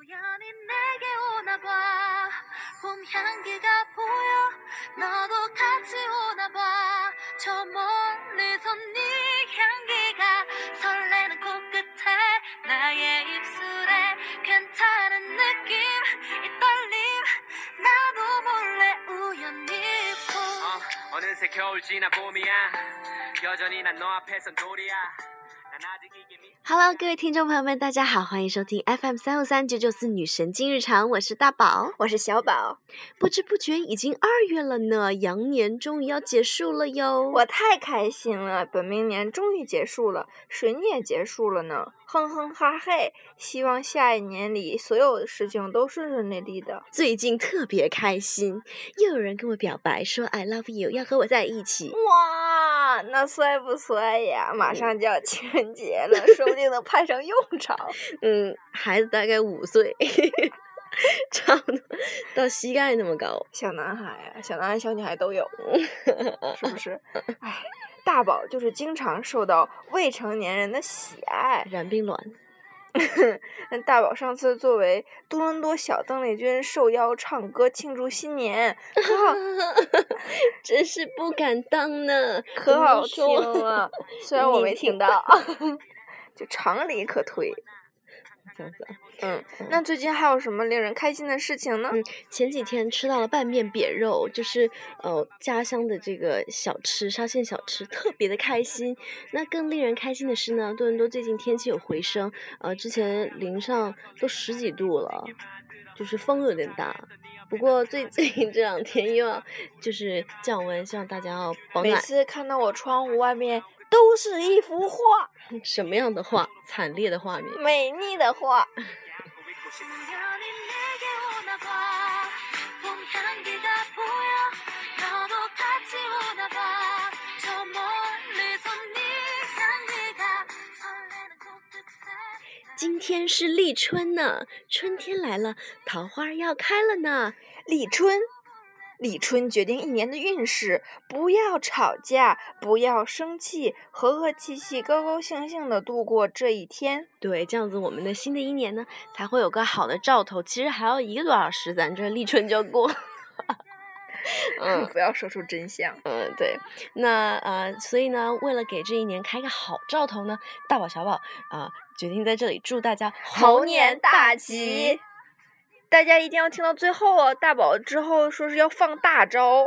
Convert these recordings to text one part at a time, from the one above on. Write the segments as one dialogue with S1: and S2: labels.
S1: 우연히 내게 오나 봐. 봄 향기가 보여. 너도 같이 오나 봐. 저 멀리서 네 향기가 설레는 코끝에 나의 입술에 괜찮은 느낌 이 떨림 나도 몰래 우연히 보.
S2: 어, 어느새 겨울 지나 봄이야 여전히 난 너 앞에선 돌이야
S3: hello 各位听众朋友们大家好欢迎收听 fm 三五三九九四女神今日长我是大宝。
S4: 我是小宝。
S3: 不知不觉已经二月了呢羊年终于要结束了哟。
S4: 我太开心了本命年终于结束了水逆也结束了呢哼哼哈嘿希望下一年里所有的事情都顺顺利利的。
S3: 最近特别开心又有人跟我表白说 i love you 要和我在一起。
S4: 哇那帅不帅呀？马上就要签节了，说不定能派上用场。
S3: 嗯，孩子大概五岁，差不多到膝盖那么高。
S4: 小男孩啊，小男孩、小女孩都有，是不是？哎，大宝就是经常受到未成年人的喜爱。
S3: 染病卵，
S4: 那 大宝上次作为多伦多小邓丽君受邀唱歌庆祝新年，可好
S3: 真是不敢当呢。
S4: 可好听
S3: 说
S4: 了，虽然我没听到，就常理可推。
S3: 这样子啊。
S4: 嗯，那最近还有什么令人开心的事情呢？
S3: 嗯，前几天吃到了拌面扁肉，就是呃家乡的这个小吃，沙县小吃，特别的开心。那更令人开心的是呢，多伦多最近天气有回升，呃，之前零上都十几度了，就是风有点大。不过最近这两天又要就是降温，希望大家要保暖。
S4: 每次看到我窗户外面都是一幅画，
S3: 什么样的画？惨烈的画面，
S4: 美丽的画。
S3: 今天是立春呢，春天来了，桃花要开了呢，
S4: 立春。立春决定一年的运势，不要吵架，不要生气，和和气气、高高兴兴的度过这一天。
S3: 对，这样子我们的新的一年呢，才会有个好的兆头。其实还要一个多小时，咱这立春就过。嗯
S4: 不要说出真相。
S3: 嗯，对，那呃，所以呢，为了给这一年开个好兆头呢，大宝小宝啊、决定在这里祝大家
S4: 猴年大吉！！大家一定要听到最后哦大宝之后说是要放大招。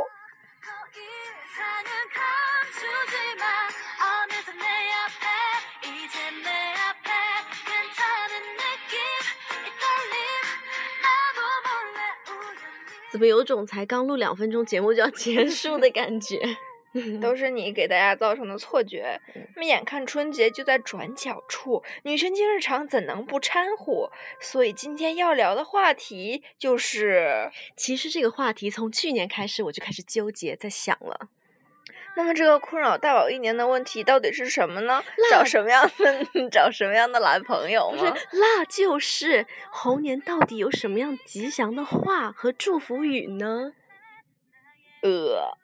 S3: 怎么有种才刚录两分钟节目就要结束的感觉？
S4: 都是你给大家造成的错觉。那么眼看春节就在转角处，女神经日常怎能不掺和？所以今天要聊的话题就是，
S3: 其实这个话题从去年开始我就开始纠结，在想了。
S4: 那么这个困扰大宝一年的问题到底是什么呢？找什么样的 找什么样的男朋友
S3: 不是？，那就是猴年到底有什么样吉祥的话和祝福语呢？
S4: 呃，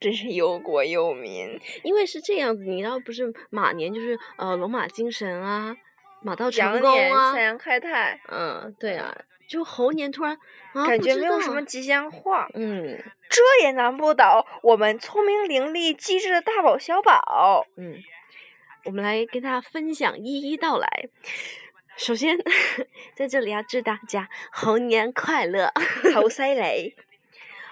S4: 真是忧国忧民，
S3: 因为是这样子，你知道不是马年就是呃龙马精神啊，马到成
S4: 年
S3: 功啊
S4: 三，阳开泰，
S3: 嗯，对啊，就猴年突然啊，
S4: 感觉没有什么吉祥话。
S3: 嗯
S4: 这也难不倒我们聪明伶俐、机智的大宝小宝。
S3: 嗯，我们来跟大家分享，一一道来。首先，在这里要祝大家猴年快乐，
S4: 猴犀利，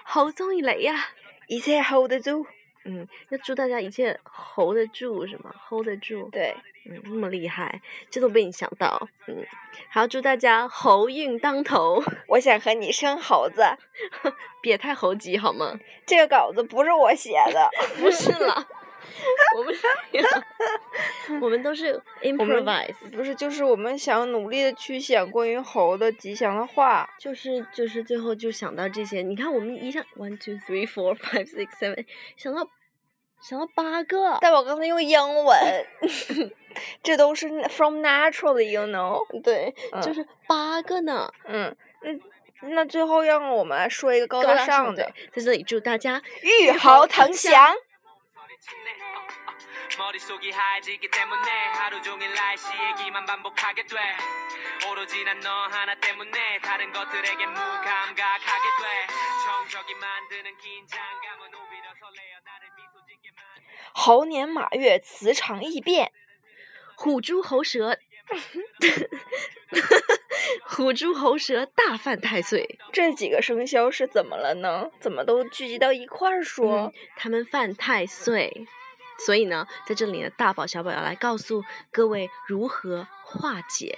S3: 猴中一雷呀！
S4: 一切 hold 得住。
S3: 嗯，要祝大家一切 hold 得住是吗？hold 得住，
S4: 对，
S3: 嗯，那么厉害，这都被你想到，嗯，还要祝大家猴运当头，
S4: 我想和你生猴子。
S3: 别太猴急好吗？
S4: 这个稿子不是我写的，
S3: 不是啦，我不是啦，我们都是 improvise，
S4: 不是，就是我们想努力的去想关于猴的吉祥的话。
S3: 就是就是最后就想到这些。你看，我们一下 one two three four five six seven，想到想到八个，
S4: 但我刚才用英文，这都是 from naturally，you know。
S3: 对，就
S4: 嗯
S3: 是八个呢。
S4: 嗯，嗯，那最后让我们来说一个高
S3: 高
S4: 大上的，
S3: 在这里祝大家
S4: 玉猴腾翔。
S2: 머릿속이 하얘지기 때문에 하루 종일 날씨 얘기만 반복하게 돼 오로지 난 너 하나 때문에 다른 것들에게 무감각하게 돼 정적이 만드는 긴장감은 오히려 설레어 나를 미소 짓게 만든
S4: 猴年马月，磁场异变。
S3: 虎猪猴蛇， 虎猪猴蛇大犯太岁，
S4: 这几个生肖是怎么了呢？怎么都聚集到一块儿说？
S3: 他们犯太岁，所以呢，在这里呢，大宝小宝要来告诉各位如何化解。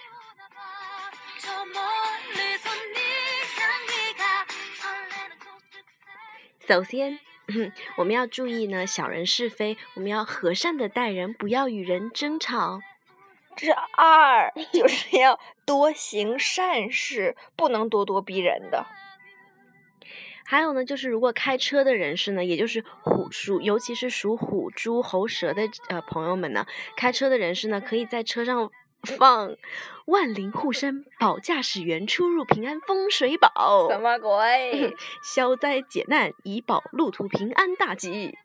S3: 首先，我们要注意呢，小人是非，我们要和善的待人，不要与人争吵。
S4: 这二 就是要多行善事，不能咄咄逼人的。
S3: 还有呢，就是如果开车的人士呢，也就是虎属，尤其是属虎、猪、猴、蛇的呃朋友们呢，开车的人士呢，可以在车上放“万灵护身，保驾驶员出入平安，风水宝”，
S4: 什么鬼？
S3: 消灾解难，以保路途平安大吉。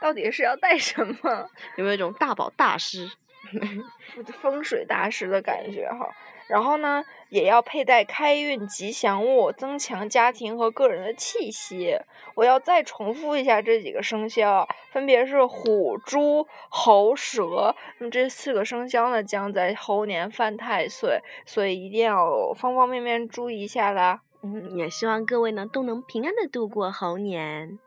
S4: 到底是要带什么？
S3: 有没有一种大宝大师？
S4: 风水大师的感觉哈。然后呢，也要佩戴开运吉祥物，增强家庭和个人的气息。我要再重复一下这几个生肖，分别是虎、猪、猴、蛇。那么这四个生肖呢，将在猴年犯太岁，所以一定要方方面面注意一下啦。
S3: 嗯，也希望各位呢都能平安的度过猴年。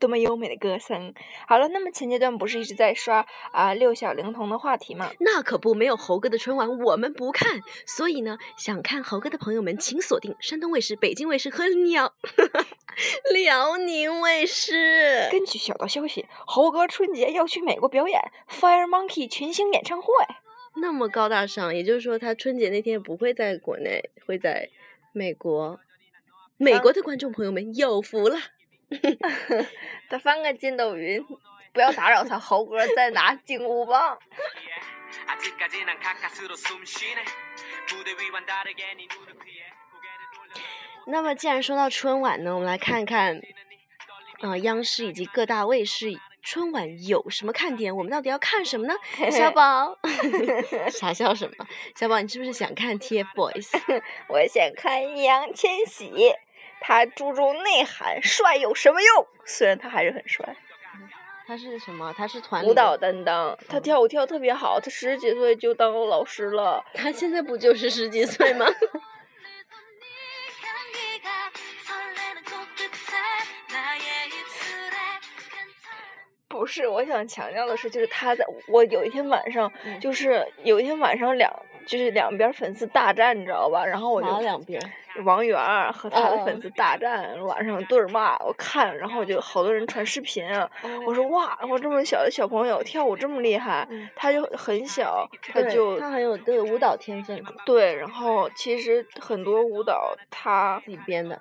S4: 多么优美的歌声！好了，那么前阶段不是一直在刷啊六小龄童的话题吗？
S3: 那可不，没有猴哥的春晚我们不看。所以呢，想看猴哥的朋友们，请锁定山东卫视、北京卫视和鸟 辽宁卫视。
S4: 根据小道消息，猴哥春节要去美国表演 Fire Monkey 群星演唱会。
S3: 那么高大上，也就是说他春节那天不会在国内，会在美国。美国的观众朋友们有福了。
S4: 他翻个筋斗云，不要打扰他，猴哥在拿金箍棒。
S3: 那么，既然说到春晚呢，我们来看看，呃，央视以及各大卫视春晚有什么看点？我们到底要看什么呢？小宝，傻笑什么？小宝，你是不是想看 TFBOYS？
S4: 我想看易烊千玺。他注重内涵帅有什么用？虽然他还是很帅。
S3: 他是什么？他是团
S4: 舞蹈担当他跳舞跳的特别好他十几岁就当老师了
S3: 他现在不就是十几岁吗？
S4: 不是我想强调的是就是他在我有一天晚上就是有一天晚上两就是两边粉丝大战，你知道吧？然后我就
S3: 哪两边？
S4: 王源和他的
S3: 嗯
S4: 粉丝大战，晚上对着骂，我看，然后我就好多人传视频啊。我说哇，我这么小的小朋友跳舞这么厉害，
S3: 嗯
S4: 他就很小，他就
S3: 他很有这个舞蹈天分，
S4: 对，然后其实很多舞蹈他
S3: 自己编的。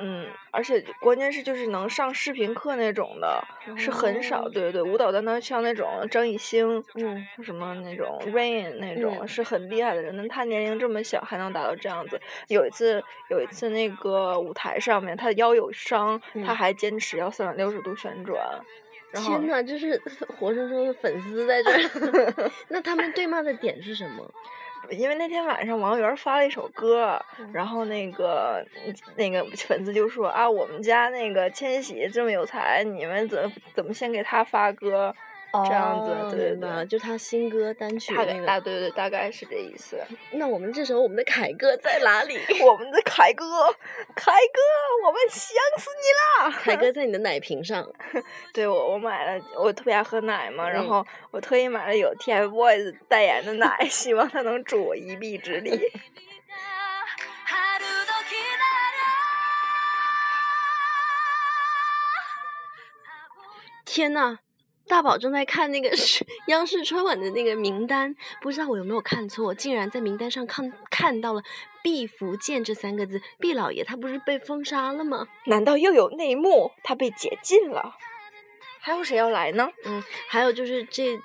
S4: 嗯，而且关键是就是能上视频课那种的，是很少。
S3: 哦
S4: 对对对，舞蹈担当像那种张艺兴，
S3: 嗯，
S4: 什么那种 Rain 那种、
S3: 嗯
S4: 是很厉害的人，那他年龄这么小还能达到这样子。有一次有一次那个舞台上面他的腰有伤，他
S3: 嗯
S4: 还坚持要三百六十度旋转。然后
S3: 天呐，这是 活生生的粉丝在这儿。那他们对骂的点是什么？
S4: 因为那天晚上王源发了一首歌，
S3: 嗯
S4: 然后那个那个粉丝就说啊，我们家那个千玺这么有才，你们怎么怎么先给他发歌？这样子，对、对对？
S3: 就他新歌单曲那个，
S4: 大对对，大概是这意思。
S3: 那我们这时候，我们的凯哥在 哪里？
S4: 我们的凯哥，凯哥，我们想死你啦！
S3: 凯哥在你的奶瓶上。
S4: 对，我我买了，我特别爱喝奶嘛，然后我特意买了有 TFBOYS 代言的奶，希望他能助我一臂之力。
S3: 天呐，大宝正在看那个是 央视春晚的那个名单，不知道我有没有看错，竟然在名单上看看到了“毕福剑”这三个字。毕老爷他不是被封杀了吗？
S4: 难道又有内幕？他被解禁了？还有谁要来呢？
S3: 嗯，还有就是这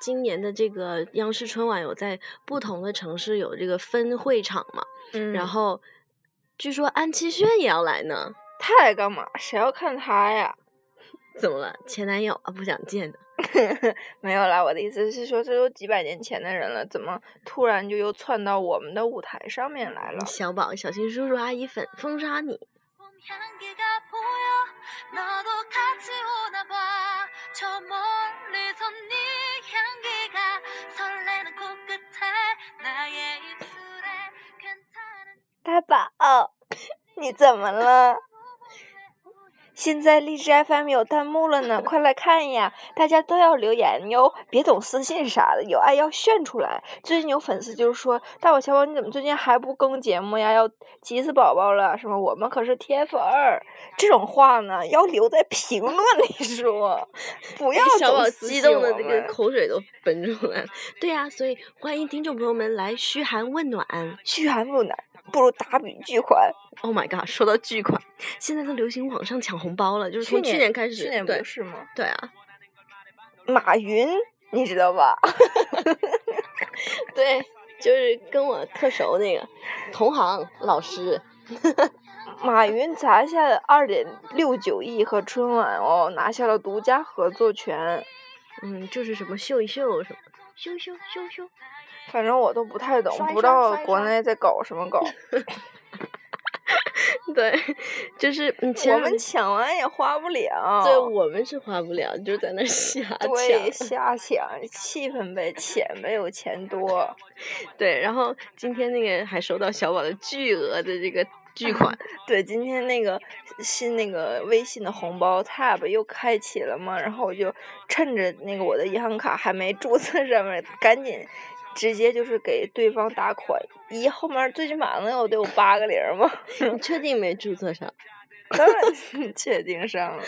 S3: 今年的这个央视春晚有在不同的城市有这个分会场嘛，
S4: 嗯
S3: 然后据说安七炫也要来呢。
S4: 他来干嘛？谁要看他呀？
S3: 怎么了？前男友，啊，不想见的。
S4: 呵呵，没有啦，我的意思是说这都几百年前的人了，怎么突然就又窜到我们的舞台上面来了？
S3: 小宝，小心叔叔阿姨粉封杀你。
S4: 大宝，你怎么了？现在荔枝 FM 有弹幕了呢，快来看呀！大家都要留言哟，别总私信啥的，有爱要炫出来。最近有粉丝就是说，大宝小宝你怎么最近还不更节目呀？要急死宝宝了，什么我们可是铁粉儿，这种话呢要留在评论里说，不要
S3: 小宝激动的这个口水都喷出来了。对呀、所以欢迎听众朋友们来嘘寒问暖。
S4: 嘘寒问暖，不如打笔巨款。
S3: Oh my god！说到巨款，现在都流行网上抢红包了，就是从去年开始。
S4: 去年不是吗？
S3: 对啊，
S4: 马云，你知道吧？
S3: 对，就是跟我特熟那个同行老师。
S4: 马云砸下二点六九亿和春晚哦，拿下了独家合作权。
S3: 嗯，就是什么秀一秀什么，秀秀秀秀。
S4: 反正我都不太懂，不知道国内在搞什么搞。
S3: 对，就是你，前
S4: 我们抢完也花不了。
S3: 对我们是花不了，就是在那儿瞎
S4: 对
S3: 抢。
S4: 瞎抢，气氛呗，钱没，有钱多。
S3: 对，然后今天那个还收到小宝的巨额的这个巨款，
S4: 对，今天那个新那个微信的红包 tab 又开启了嘛，然后我就趁着那个我的银行卡还没注册上面，赶紧直接就是给对方打款。咦，后面最起码能有得有八个零儿吗？
S3: 你确定没注册上
S4: 当然确定上了，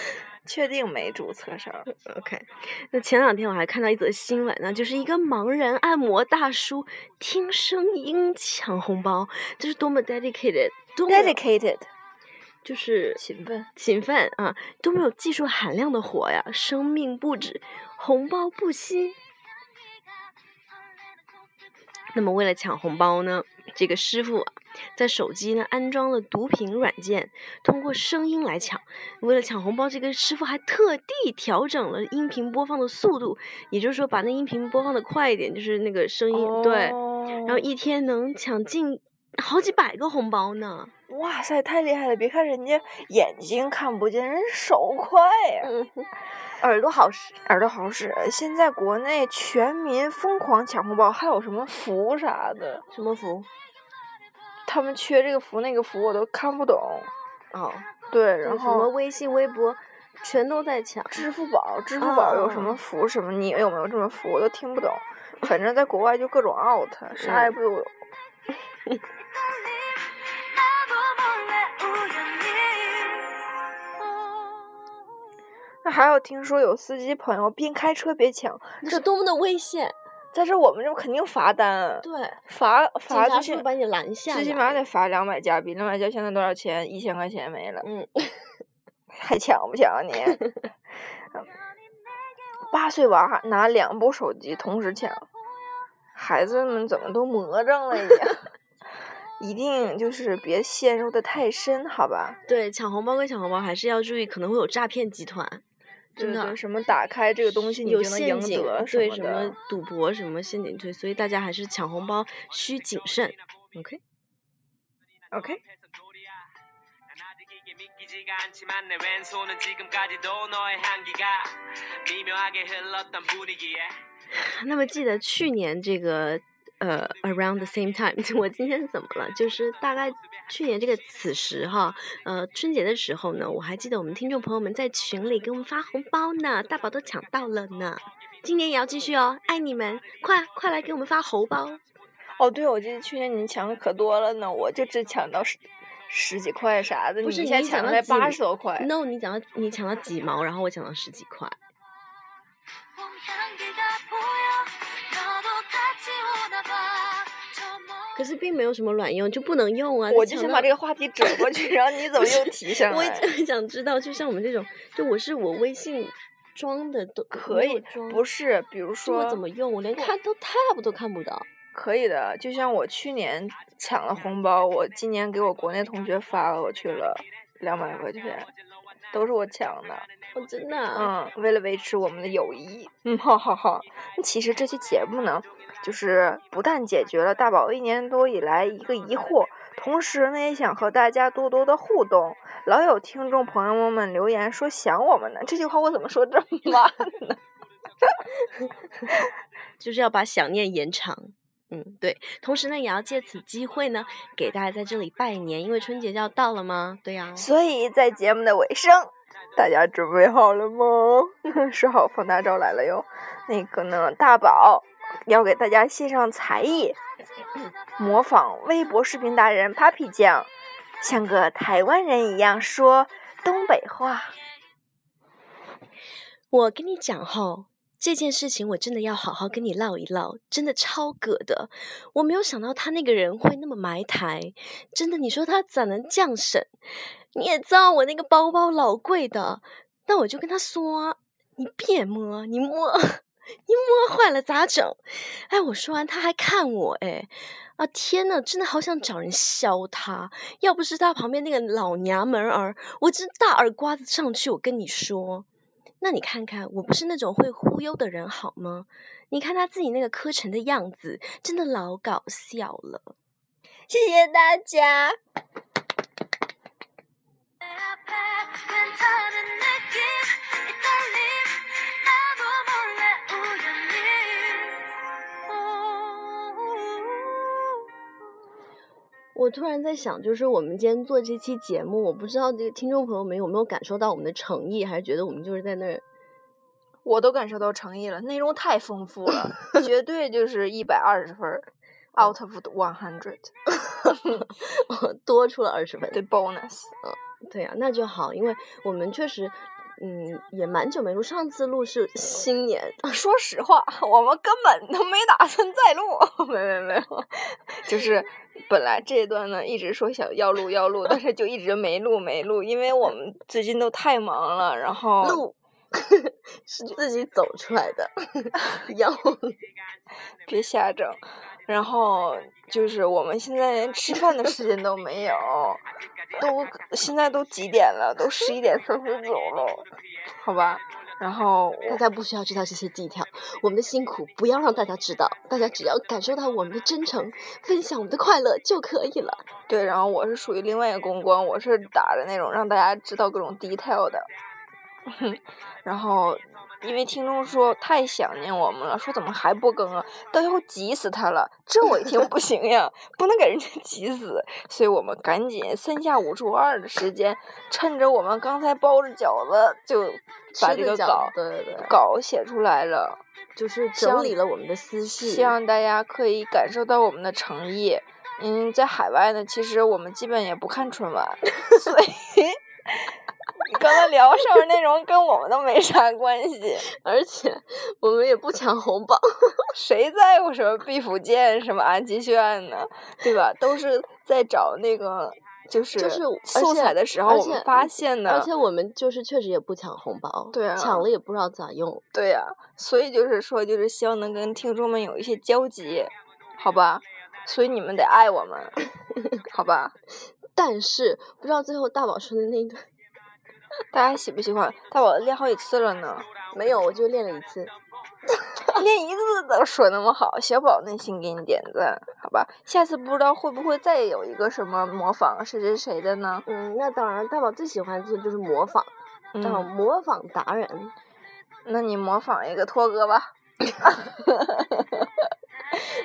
S4: 确定没注册上。
S3: ？OK，那前两天我还看到一则新闻呢，就是一个盲人按摩大叔听声音抢红包，这是多么 dedicated，多么
S4: Dedicated，
S3: 就是
S4: 勤奋。
S3: 勤奋啊，多么有技术含量的活呀！生命不止，红包不惜。那么为了抢红包呢，这个师傅啊，在手机呢安装了读屏软件，通过声音来抢。为了抢红包，这个师傅还特地调整了音频播放的速度，也就是说把那音频播放的快一点，就是那个声音、对，然后
S4: 哦
S3: 一天能抢进好几百个红包呢。
S4: 哇塞，太厉害了！别看人家眼睛看不见，人手快呀、
S3: 嗯，耳朵好使。
S4: 耳朵好使。现在国内全民疯狂抢红包，还有什么福啥的，
S3: 什么福？
S4: 他们缺这个福那个福，我都看不懂。
S3: 哦，
S4: 对，然后
S3: 什么微信、微博，全都在抢。
S4: 支付宝，支付宝有什
S3: 哦
S4: 么福什么，你有没有这么福，我都听不懂。反正在国外就各种 out，啥也不有。
S1: 헷
S4: 那还有听说有司机朋友边开车边抢，
S3: 这多么的危险！
S4: 在这我们这肯定罚单，
S3: 对，
S4: 罚罚最起
S3: 察是把你拦下？
S4: 最起码得罚两百加币，两百加现在多少钱？一千块钱没了，
S3: 嗯，
S4: 还抢不抢啊你？八岁娃拿两部手机同时抢，孩子们怎么都魔怔了一样？一定就是别陷入的太深，好吧？
S3: 对，抢红包归抢红包，还是要注意，可能会有诈骗集团，真的
S4: 对对什么打开这个东西你
S3: 有
S4: 就能赢
S3: 陷阱
S4: 得，
S3: 对什
S4: 么的
S3: 么赌博什么陷阱对，所以大家还是抢红包需谨慎。OK，
S4: OK。
S2: 난 아직 이게 믿기지가 않지만 내 왼손은 지금까지도 너의 향기가 미묘하게 흘렀던 분위기에
S3: 那么记得去年这个呃，around the same time，我今天怎么了？就是大概 去年这个此时哈，呃，春节的时候呢，我还记得我们听众朋友们在群里给我们发红包呢，大宝都抢到了呢。今年也要继续哦，爱你们，快快来给我们发红包。
S4: 哦，对，我记得去年你们抢的可多了呢，我就只抢到十十几块啥的，
S3: 不是
S4: 你
S3: 抢
S4: 了八十多块。
S3: No，你抢到你抢到几毛，然后我抢到十几块。可是并没有什么卵用，就不能用啊。
S4: 我就想把这个话题转过去，然后你怎么又提上来我？
S3: 很想知道，就像我们这种，就我是我微信装的都
S4: 可以，不是，比如说
S3: 我怎么用，我连看都 tab 都看不到。
S4: 可以的，就像我去年抢了红包，我今年给我国内同学发过去了，两百块钱，都是我抢的。
S3: 哦，真的啊，
S4: 嗯，为了维持我们的友谊，嗯，哈哈哈。其实这期节目呢，就是不但解决了大宝一年多以来一个疑惑，同时呢，也想和大家多多的互动。老有听众朋友们留言说想我们呢，这句话我怎么说这么 慢呢？
S3: 就是要把想念延长。嗯，对。同时呢，也要借此机会呢，给大家在这里拜年，因为春节就要到了吗？对呀、
S4: 所以在节目的尾声，大家准备好了吗？说好放大招来了哟。那个呢，大宝要给大家献上才艺，模仿微博视频达人 Papi 酱，像个台湾人一样说东北话。
S3: 我跟你讲哈，这件事情我真的要好好跟你唠一唠，真的超葛的。我没有想到他那个人会那么埋汰，真的，你说他咋能这样省？你也知道我那个包包老贵的，那我就跟他说，你别摸，你摸，你摸坏了咋整？哎，我说完他还看我，哎，啊天呐，真的好想找人削他！要不是他旁边那个老娘们儿，我真大耳刮子上去，我跟你说。那你看看，我不是那种会忽悠的人，好吗？你看他自己那个磕碜的样子，真的老搞笑了。
S4: 谢谢大家。
S3: 我突然在想，就是我们今天做这期节目，我不知道这个听众朋友们有没有感受到我们的诚意，还是觉得我们就是在那儿
S4: 我都感受到诚意了，内容太丰富了，绝对就是一百二十分，out of one hundred，
S3: 多出了二十分。
S4: 对 bonus。
S3: 对啊，那就好，因为我们确实，嗯，也蛮久没录，上次录是新年，
S4: 说实话，我们根本都没打算再录，没没没有，就是本来这一段呢一直说想要录要录，但是就一直没录没录，因为我们最近都太忙了，然后
S3: 录是自己走出来的，要
S4: 别瞎整，然后就是我们现在连吃饭的时间都没有，都现在都几点了？都十一点三十九了，好吧。然后
S3: 大家不需要知道这些 detail，我们的辛苦不要让大家知道，大家只要感受到我们的真诚，分享我们的快乐就可以了。
S4: 对，然后我是属于另外一个公关，我是打着那种让大家知道各种 detail 的。然后因为听众说太想念我们了，说怎么还不更啊？都要急死他了，这我一听不行呀，不能给人家急死，所以我们赶紧三下五除二的时间，趁着我们刚才包着饺子，就把这个稿
S3: 对对对，
S4: 稿写出来了。
S3: 就是整理了我们的思绪。
S4: 希望大家可以感受到我们的诚意。嗯，在海外呢，其实我们基本也不看春晚，所以你刚才聊上面内容跟我们都没啥关系。
S3: 而且我们也不抢红包，
S4: 谁在乎什么毕福剑、什么安吉炫呢？对吧？都是在找那个就是
S3: 就是
S4: 素材的时候，我们发现的。
S3: 而且我们就是确实也不抢红包，
S4: 对啊
S3: 抢了也不知道咋用。
S4: 对呀、所以就是说，就是希望能跟听众们有一些交集，好吧？所以你们得爱我们，好吧？
S3: 但是不知道最后大宝说的那一段
S4: 大家喜不喜欢？大宝练好几次了呢，
S3: 没有，我就练了一次。
S4: 练一次都说那么好，小宝内心给你点赞，好吧？下次不知道会不会再有一个什么模仿谁谁谁的呢？
S3: 嗯，那当然，大宝最喜欢做的就是模仿，叫
S4: 嗯，
S3: 模仿达人。
S4: 那你模仿一个托哥吧。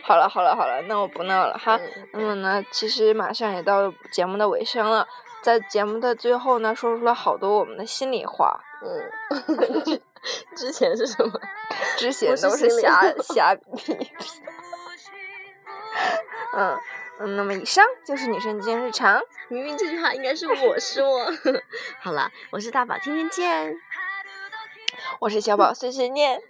S4: 好了好了好了，那我不闹了哈。
S3: 嗯
S4: 那么呢，其实马上也到节目的尾声了，在节目的最后呢，说出了好多我们的心里话，
S3: 嗯，之 之前是什么？
S4: 之前都是瞎
S3: 话
S4: 瞎逼逼。嗯嗯，那么以上就是女生今日常。
S3: 明明这句话应该是我说。好了，我是大宝，天天见。
S4: 我是小宝碎碎念，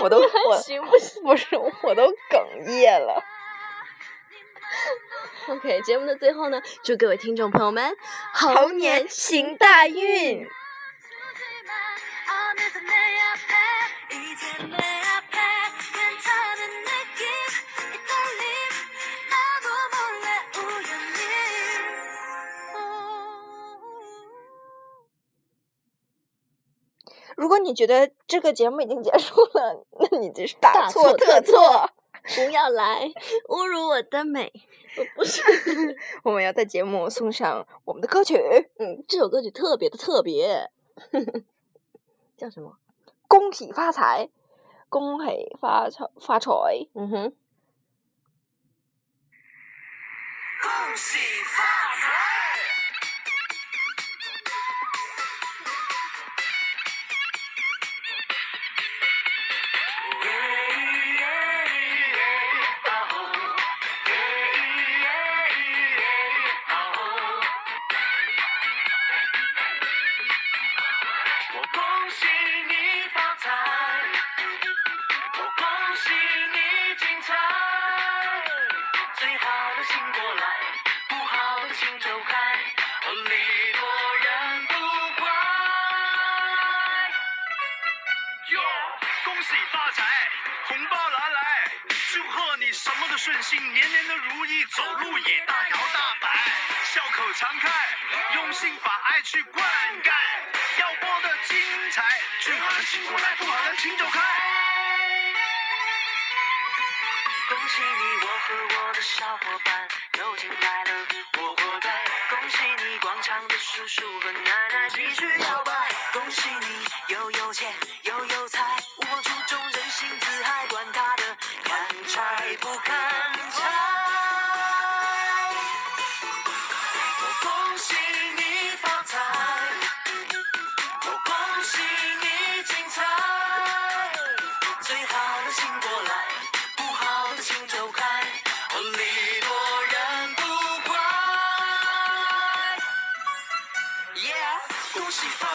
S4: 我都我
S3: 行不行
S4: 不是我都哽咽了。
S3: OK，节目的最后呢，祝各位听众朋友们
S4: 猴年行大运。
S1: 如果
S4: 你觉得这个节目已经结束了，那你这是大错
S3: 特
S4: 错。
S3: 不要来侮辱我的美，我不是。
S4: 我们要在节目送上我们的歌曲，
S3: 嗯，这首歌曲特别的特别，叫什么？
S4: 恭喜发财，恭喜发财发财。
S3: 嗯哼，
S2: 恭喜发财！
S5: 口常开，用心把爱去灌溉，要播的精彩，最好的请过来，不好的请走开。
S2: 恭喜你，我和我的小伙伴又进来了，我活该。恭喜你，广场的叔叔和奶奶继续摇摆。恭喜你，又有钱又有财，我注重人性自嗨，管他的看财不看财。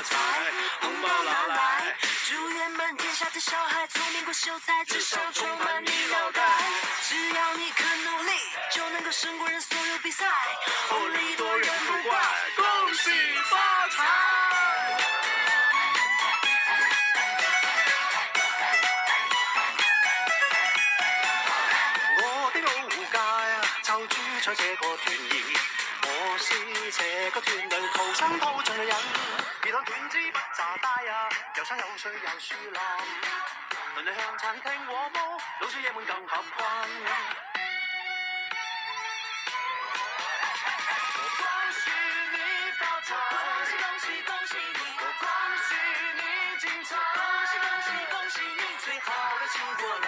S2: 财，红包拿来，祝愿满天下的小孩聪明过秀才，智商充满你脑袋。只要你肯努力，就能够胜过人所有比赛。哦，礼多人不怪，恭喜发财。
S5: 我的老家啊，就住在這個團兒，我是這個團裏土生土長嘅人。而當團支不炸帶啊，又生又水又树林，邻里向餐廳和睦，老少爺們更合群。我恭喜恭喜恭喜你！恭喜你，戰場！恭喜恭喜你，最後的勝負來